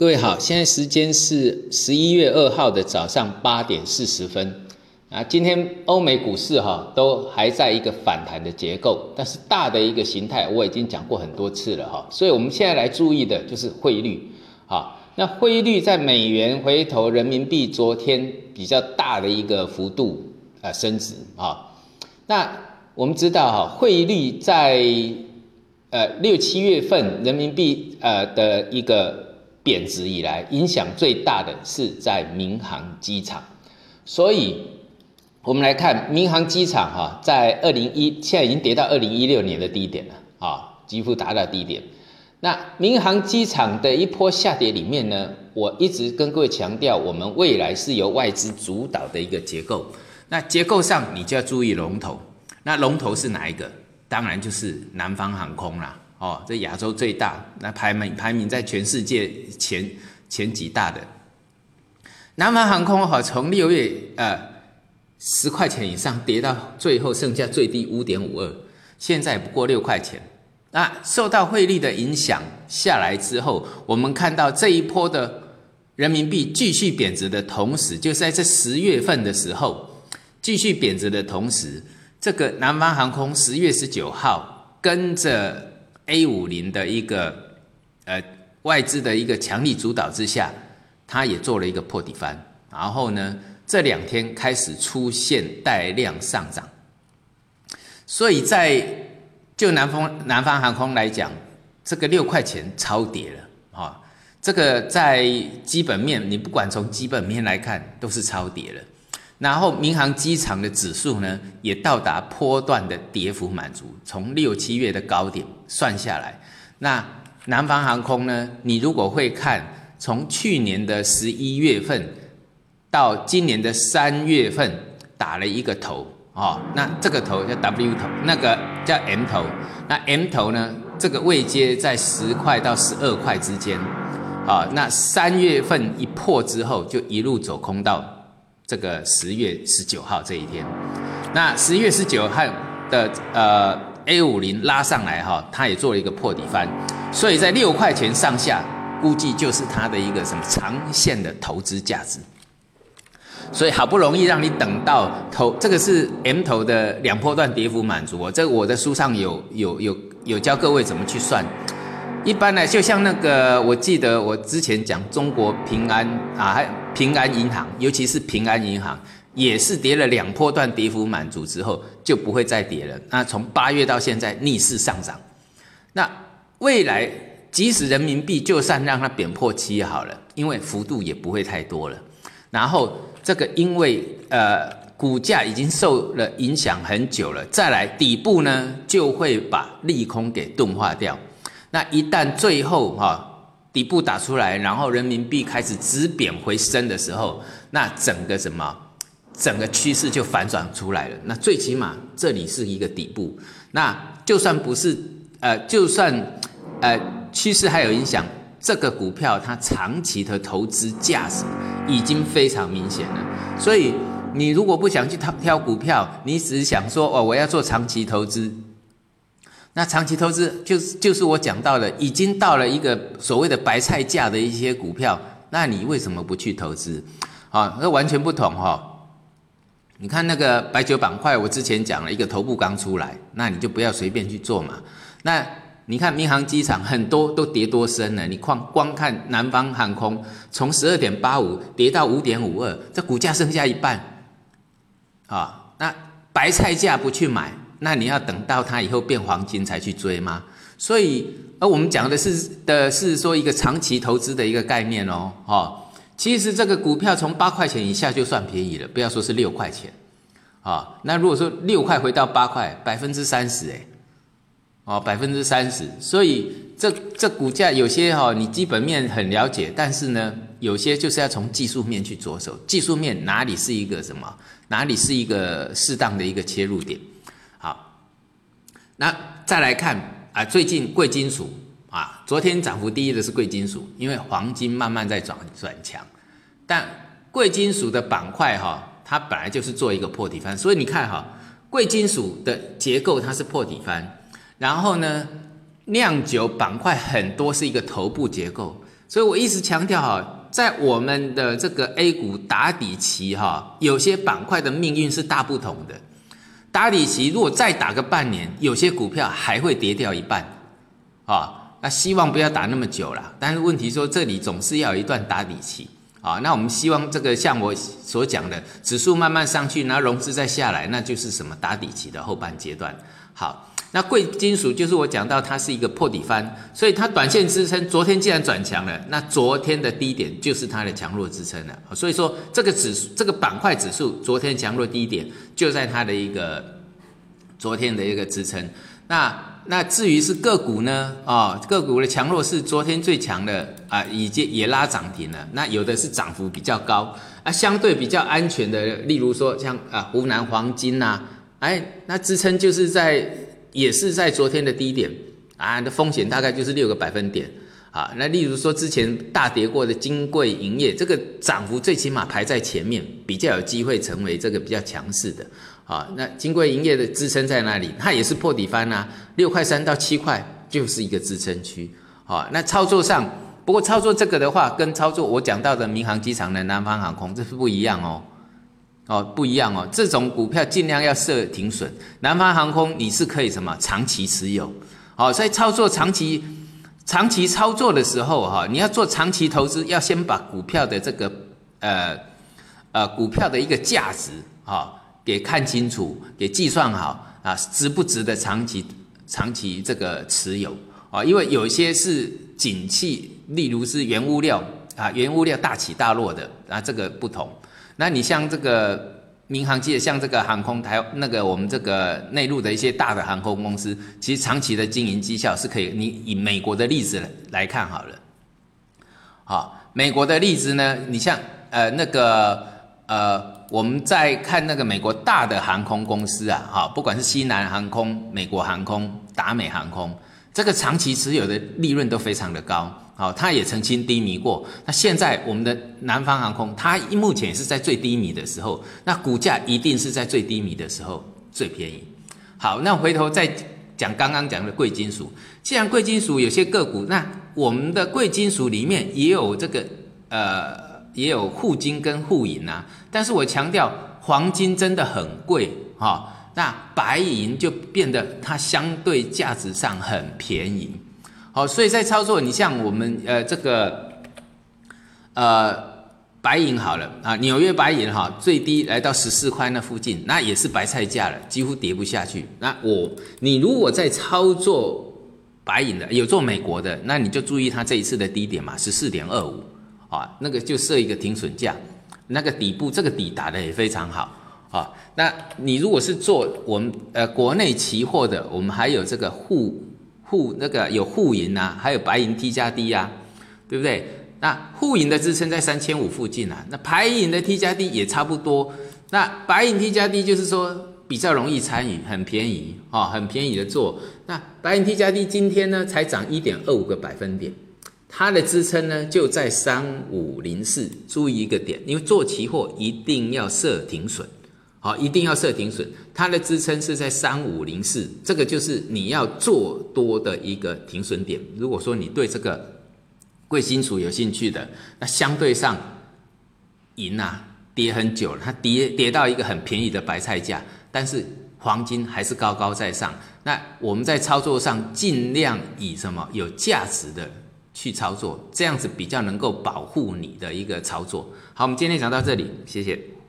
各位好，现在时间是十一月二号的早上八点四十分啊。今天欧美股市哈都还在一个反弹的结构，但是大的一个形态我已经讲过很多次了哈。所以我们现在来注意的就是汇率啊。那汇率在美元回头人民币昨天比较大的一个幅度啊升值啊。那我们知道哈，汇率在呃六七月份人民币呃的一个。贬值以来，影响最大的是在民航机场，所以我们来看民航机场哈，在二零一现在已经跌到二零一六年的低点了啊，几乎达到低点。那民航机场的一波下跌里面呢，我一直跟各位强调，我们未来是由外资主导的一个结构。那结构上你就要注意龙头，那龙头是哪一个？当然就是南方航空啦。哦，这亚洲最大，那排名排名在全世界前前几大的南方航空哈，从六月呃十块钱以上跌到最后剩下最低五点五二，现在不过六块钱。那受到汇率的影响下来之后，我们看到这一波的人民币继续贬值的同时，就是在这十月份的时候继续贬值的同时，这个南方航空十月十九号跟着。A 五零的一个呃外资的一个强力主导之下，它也做了一个破底翻，然后呢这两天开始出现带量上涨，所以在就南方南方航空来讲，这个六块钱超跌了啊，这个在基本面你不管从基本面来看都是超跌了。然后民航机场的指数呢，也到达波段的跌幅满足。从六七月的高点算下来，那南方航空呢，你如果会看，从去年的十一月份到今年的三月份打了一个头哦，那这个头叫 W 头，那个叫 M 头。那 M 头呢，这个位阶在十块到十二块之间，啊，那三月份一破之后，就一路走空到。这个十月十九号这一天，那十月十九号的呃 A 五零拉上来哈，它也做了一个破底翻，所以在六块钱上下，估计就是它的一个什么长线的投资价值。所以好不容易让你等到头，这个是 M 头的两波段跌幅满足哦，这我的书上有有有有教各位怎么去算。一般呢，就像那个，我记得我之前讲中国平安啊，还平安银行，尤其是平安银行，也是跌了两波段跌幅满足之后，就不会再跌了。那从八月到现在逆势上涨，那未来即使人民币就算让它贬破七好了，因为幅度也不会太多了。然后这个因为呃股价已经受了影响很久了，再来底部呢就会把利空给钝化掉。那一旦最后哈底部打出来，然后人民币开始止贬回升的时候，那整个什么，整个趋势就反转出来了。那最起码这里是一个底部。那就算不是呃，就算呃趋势还有影响，这个股票它长期的投资价值已经非常明显了。所以你如果不想去挑挑股票，你只想说哦，我要做长期投资。那长期投资就是就是我讲到的，已经到了一个所谓的白菜价的一些股票，那你为什么不去投资？啊，那完全不同哈。你看那个白酒板块，我之前讲了一个头部刚出来，那你就不要随便去做嘛。那你看民航机场很多都跌多深了，你光光看南方航空从十二点八五跌到五点五二，这股价剩下一半，啊，那白菜价不去买。那你要等到它以后变黄金才去追吗？所以，而我们讲的是的是说一个长期投资的一个概念哦，哈，其实这个股票从八块钱以下就算便宜了，不要说是六块钱，啊，那如果说六块回到八块，百分之三十哎，哦，百分之三十，所以这这股价有些哈，你基本面很了解，但是呢，有些就是要从技术面去着手，技术面哪里是一个什么，哪里是一个适当的一个切入点。那再来看啊，最近贵金属啊，昨天涨幅第一的是贵金属，因为黄金慢慢在转转强，但贵金属的板块哈，它本来就是做一个破底翻，所以你看哈，贵金属的结构它是破底翻，然后呢，酿酒板块很多是一个头部结构，所以我一直强调哈，在我们的这个 A 股打底期哈，有些板块的命运是大不同的。打底期如果再打个半年，有些股票还会跌掉一半，啊，那希望不要打那么久了。但是问题说这里总是要有一段打底期，啊，那我们希望这个像我所讲的，指数慢慢上去，然后融资再下来，那就是什么打底期的后半阶段。好。那贵金属就是我讲到它是一个破底翻，所以它短线支撑昨天既然转强了，那昨天的低点就是它的强弱支撑了。所以说这个指数这个板块指数昨天强弱低点就在它的一个昨天的一个支撑。那那至于是个股呢？啊，个股的强弱是昨天最强的啊，已经也拉涨停了。那有的是涨幅比较高啊，相对比较安全的，例如说像啊湖南黄金呐，哎，那支撑就是在。也是在昨天的低点啊，那风险大概就是六个百分点啊。那例如说之前大跌过的金贵营业，这个涨幅最起码排在前面，比较有机会成为这个比较强势的啊。那金贵营业的支撑在哪里？它也是破底翻啊，六块三到七块就是一个支撑区啊。那操作上，不过操作这个的话，跟操作我讲到的民航机场的南方航空这是不一样哦。哦，不一样哦，这种股票尽量要设停损。南方航空你是可以什么长期持有，好，所以操作长期长期操作的时候哈，你要做长期投资，要先把股票的这个呃呃股票的一个价值哈给看清楚，给计算好啊，值不值得长期长期这个持有啊？因为有些是景气，例如是原物料啊，原物料大起大落的啊，这个不同。那你像这个民航机，像这个航空台那个我们这个内陆的一些大的航空公司，其实长期的经营绩效是可以。你以美国的例子来看好了，好，美国的例子呢，你像呃那个呃我们在看那个美国大的航空公司啊，哈，不管是西南航空、美国航空、达美航空，这个长期持有的利润都非常的高。好，它也曾经低迷过。那现在我们的南方航空，它目前也是在最低迷的时候，那股价一定是在最低迷的时候最便宜。好，那回头再讲刚刚讲的贵金属。既然贵金属有些个股，那我们的贵金属里面也有这个呃，也有沪金跟沪银啊。但是我强调，黄金真的很贵哈，那白银就变得它相对价值上很便宜。好，所以在操作，你像我们呃这个呃白银好了啊，纽约白银哈最低来到十四块那附近，那也是白菜价了，几乎跌不下去。那我你如果在操作白银的，有做美国的，那你就注意它这一次的低点嘛，十四点二五啊，那个就设一个停损价，那个底部这个底打的也非常好啊。那你如果是做我们呃国内期货的，我们还有这个沪。沪那个有沪银啊，还有白银 T 加 D 呀，对不对？那沪银的支撑在三千五附近啊，那白银的 T 加 D 也差不多。那白银 T 加 D 就是说比较容易参与，很便宜啊，很便宜的做。那白银 T 加 D 今天呢才涨一点二五个百分点，它的支撑呢就在三五零四。注意一个点，因为做期货一定要设停损。好，一定要设停损，它的支撑是在三五零四，这个就是你要做多的一个停损点。如果说你对这个贵金属有兴趣的，那相对上银啊跌很久了，它跌跌到一个很便宜的白菜价，但是黄金还是高高在上。那我们在操作上尽量以什么有价值的去操作，这样子比较能够保护你的一个操作。好，我们今天讲到这里，谢谢。